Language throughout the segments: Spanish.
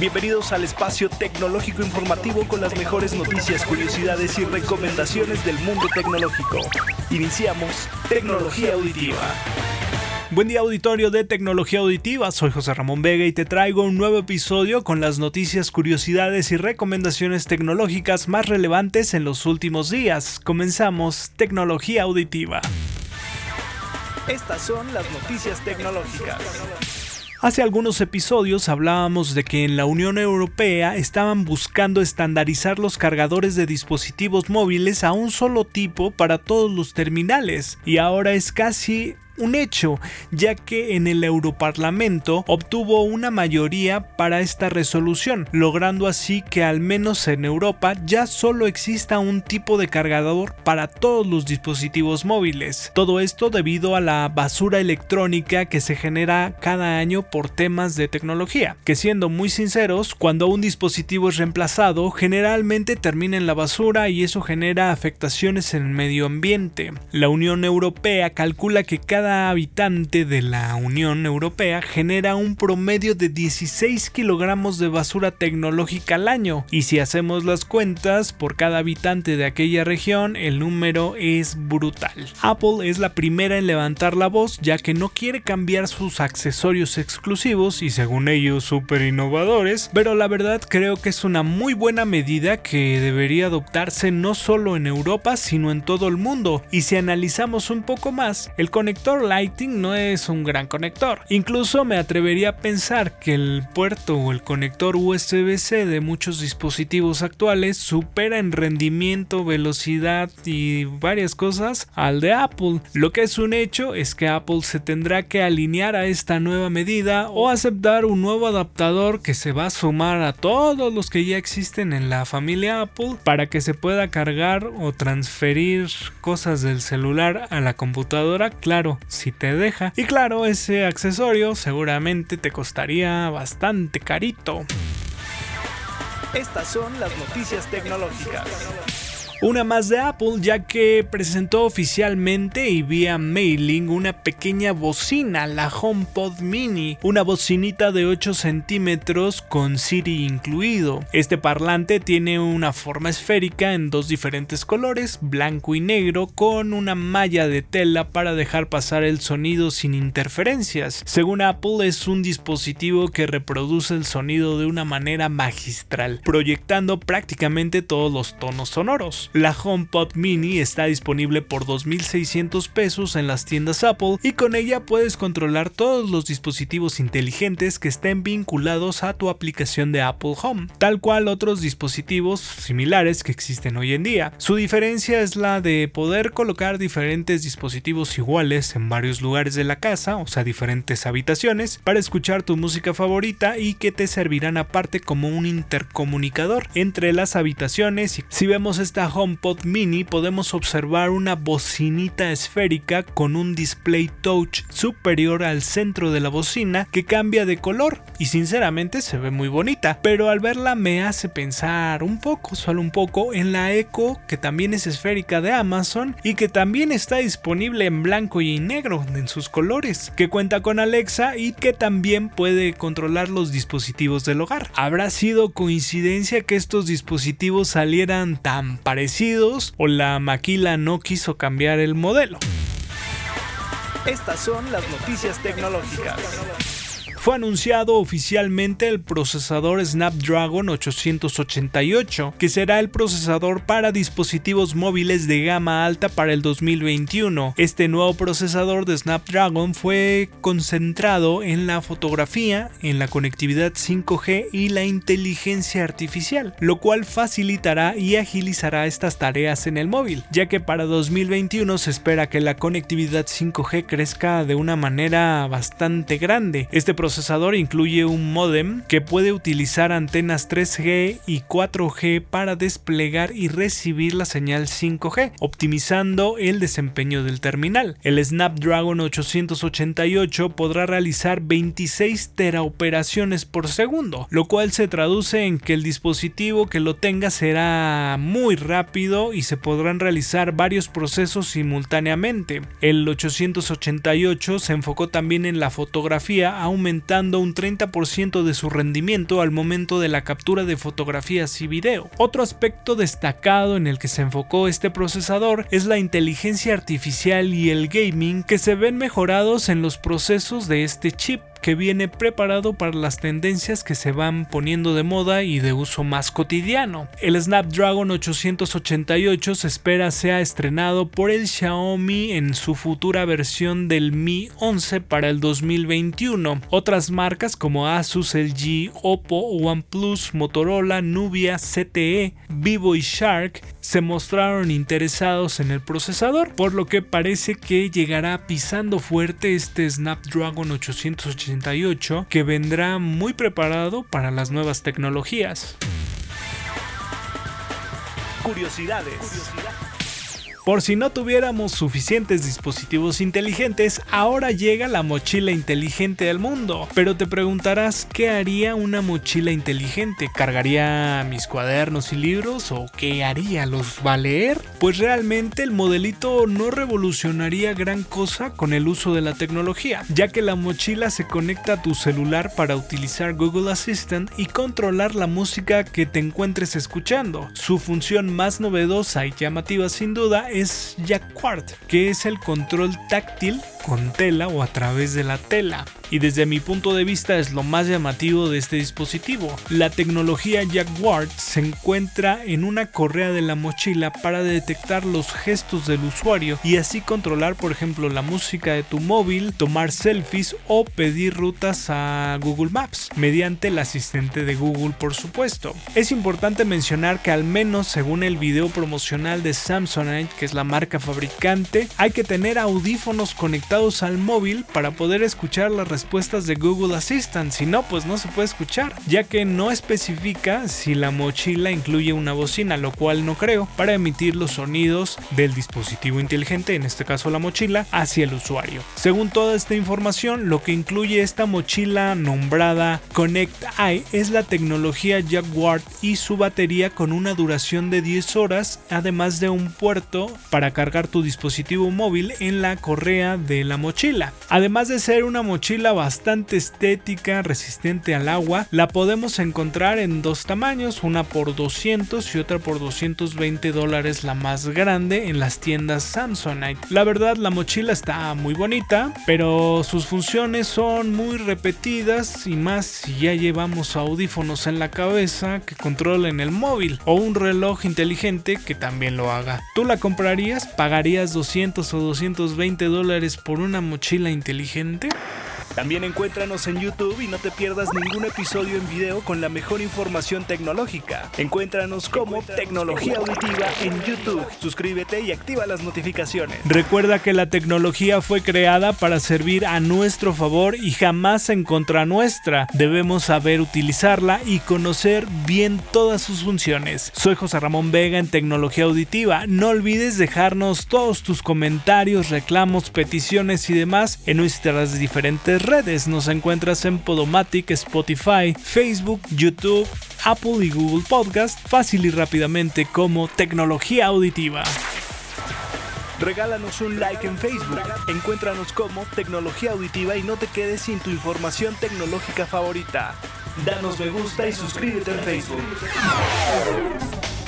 Bienvenidos al espacio tecnológico informativo con las mejores noticias, curiosidades y recomendaciones del mundo tecnológico. Iniciamos Tecnología Auditiva. Buen día auditorio de Tecnología Auditiva, soy José Ramón Vega y te traigo un nuevo episodio con las noticias, curiosidades y recomendaciones tecnológicas más relevantes en los últimos días. Comenzamos Tecnología Auditiva. Estas son las noticias tecnológicas. Hace algunos episodios hablábamos de que en la Unión Europea estaban buscando estandarizar los cargadores de dispositivos móviles a un solo tipo para todos los terminales y ahora es casi un hecho, ya que en el Europarlamento obtuvo una mayoría para esta resolución, logrando así que al menos en Europa ya solo exista un tipo de cargador para todos los dispositivos móviles. Todo esto debido a la basura electrónica que se genera cada año por temas de tecnología, que siendo muy sinceros, cuando un dispositivo es reemplazado, generalmente termina en la basura y eso genera afectaciones en el medio ambiente. La Unión Europea calcula que cada habitante de la Unión Europea genera un promedio de 16 kilogramos de basura tecnológica al año. Y si hacemos las cuentas, por cada habitante de aquella región, el número es brutal. Apple es la primera en levantar la voz ya que no quiere cambiar sus accesorios exclusivos y según ellos súper innovadores, pero la verdad creo que es una muy buena medida que debería adoptarse no solo en Europa sino en todo el mundo. Y si analizamos un poco más, el conector Lighting no es un gran conector. Incluso me atrevería a pensar que el puerto o el conector USB-C de muchos dispositivos actuales supera en rendimiento, velocidad y varias cosas al de Apple. Lo que es un hecho es que Apple se tendrá que alinear a esta nueva medida o aceptar un nuevo adaptador que se va a sumar a todos los que ya existen en la familia Apple para que se pueda cargar o transferir cosas del celular a la computadora. Claro, si te deja. Y claro, ese accesorio seguramente te costaría bastante carito. Estas son las noticias tecnológicas. Una más de Apple ya que presentó oficialmente y vía mailing una pequeña bocina, la HomePod Mini, una bocinita de 8 centímetros con Siri incluido. Este parlante tiene una forma esférica en dos diferentes colores, blanco y negro, con una malla de tela para dejar pasar el sonido sin interferencias. Según Apple es un dispositivo que reproduce el sonido de una manera magistral, proyectando prácticamente todos los tonos sonoros. La HomePod Mini está disponible por 2.600 pesos en las tiendas Apple y con ella puedes controlar todos los dispositivos inteligentes que estén vinculados a tu aplicación de Apple Home, tal cual otros dispositivos similares que existen hoy en día. Su diferencia es la de poder colocar diferentes dispositivos iguales en varios lugares de la casa, o sea, diferentes habitaciones, para escuchar tu música favorita y que te servirán aparte como un intercomunicador entre las habitaciones. Si vemos esta HomePod Mini podemos observar una bocinita esférica con un display touch superior al centro de la bocina que cambia de color y sinceramente se ve muy bonita, pero al verla me hace pensar un poco, solo un poco, en la Echo que también es esférica de Amazon y que también está disponible en blanco y negro en sus colores, que cuenta con Alexa y que también puede controlar los dispositivos del hogar. ¿Habrá sido coincidencia que estos dispositivos salieran tan parecidos o la maquila no quiso cambiar el modelo. Estas son las noticias tecnológicas fue anunciado oficialmente el procesador Snapdragon 888, que será el procesador para dispositivos móviles de gama alta para el 2021. Este nuevo procesador de Snapdragon fue concentrado en la fotografía, en la conectividad 5G y la inteligencia artificial, lo cual facilitará y agilizará estas tareas en el móvil, ya que para 2021 se espera que la conectividad 5G crezca de una manera bastante grande. Este incluye un modem que puede utilizar antenas 3G y 4G para desplegar y recibir la señal 5G, optimizando el desempeño del terminal. El Snapdragon 888 podrá realizar 26 teraoperaciones por segundo, lo cual se traduce en que el dispositivo que lo tenga será muy rápido y se podrán realizar varios procesos simultáneamente. El 888 se enfocó también en la fotografía, aumentando un 30% de su rendimiento al momento de la captura de fotografías y video. Otro aspecto destacado en el que se enfocó este procesador es la inteligencia artificial y el gaming que se ven mejorados en los procesos de este chip que viene preparado para las tendencias que se van poniendo de moda y de uso más cotidiano. El Snapdragon 888 se espera sea estrenado por el Xiaomi en su futura versión del Mi 11 para el 2021. Otras marcas como Asus, LG, Oppo, OnePlus, Motorola, Nubia, CTE, Vivo y Shark se mostraron interesados en el procesador, por lo que parece que llegará pisando fuerte este Snapdragon 888 que vendrá muy preparado para las nuevas tecnologías. Curiosidades. Por si no tuviéramos suficientes dispositivos inteligentes, ahora llega la mochila inteligente del mundo. Pero te preguntarás, ¿qué haría una mochila inteligente? ¿Cargaría mis cuadernos y libros o qué haría? ¿Los va a leer? Pues realmente el modelito no revolucionaría gran cosa con el uso de la tecnología, ya que la mochila se conecta a tu celular para utilizar Google Assistant y controlar la música que te encuentres escuchando. Su función más novedosa y llamativa sin duda Jacquard, que es el control táctil con tela o a través de la tela. Y desde mi punto de vista es lo más llamativo de este dispositivo. La tecnología Jacquard se encuentra en una correa de la mochila para detectar los gestos del usuario y así controlar por ejemplo la música de tu móvil, tomar selfies o pedir rutas a Google Maps mediante el asistente de Google por supuesto. Es importante mencionar que al menos según el video promocional de Samsonite, que es la marca fabricante, hay que tener audífonos conectados al móvil para poder escuchar las respuestas de Google Assistant, si no pues no se puede escuchar, ya que no especifica si la mochila incluye una bocina, lo cual no creo, para emitir los sonidos del dispositivo inteligente, en este caso la mochila, hacia el usuario. Según toda esta información, lo que incluye esta mochila nombrada Connect Eye es la tecnología Jaguar y su batería con una duración de 10 horas, además de un puerto para cargar tu dispositivo móvil en la correa de la mochila. Además de ser una mochila bastante estética, resistente al agua, la podemos encontrar en dos tamaños, una por 200 y otra por 220 dólares la más grande en las tiendas Samsonite. La verdad la mochila está muy bonita, pero sus funciones son muy repetidas y más si ya llevamos audífonos en la cabeza que controlen el móvil o un reloj inteligente que también lo haga. ¿Tú la comprarías? ¿Pagarías 200 o 220 dólares por una mochila inteligente? También encuéntranos en YouTube y no te pierdas ningún episodio en video con la mejor información tecnológica. Encuéntranos como Tecnología Auditiva en YouTube. Suscríbete y activa las notificaciones. Recuerda que la tecnología fue creada para servir a nuestro favor y jamás en contra nuestra. Debemos saber utilizarla y conocer bien todas sus funciones. Soy José Ramón Vega en Tecnología Auditiva. No olvides dejarnos todos tus comentarios, reclamos, peticiones y demás en nuestras redes. Nos encuentras en Podomatic, Spotify, Facebook, YouTube, Apple y Google Podcast, fácil y rápidamente como tecnología auditiva. Regálanos un like en Facebook. Encuéntranos como Tecnología Auditiva y no te quedes sin tu información tecnológica favorita. Danos me gusta y suscríbete en Facebook.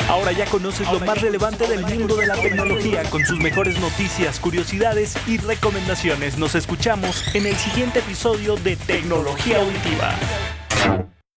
Ahora ya conoces lo más relevante del mundo de la tecnología con sus mejores noticias, curiosidades y recomendaciones. Nos escuchamos en el siguiente episodio de Tecnología Auditiva.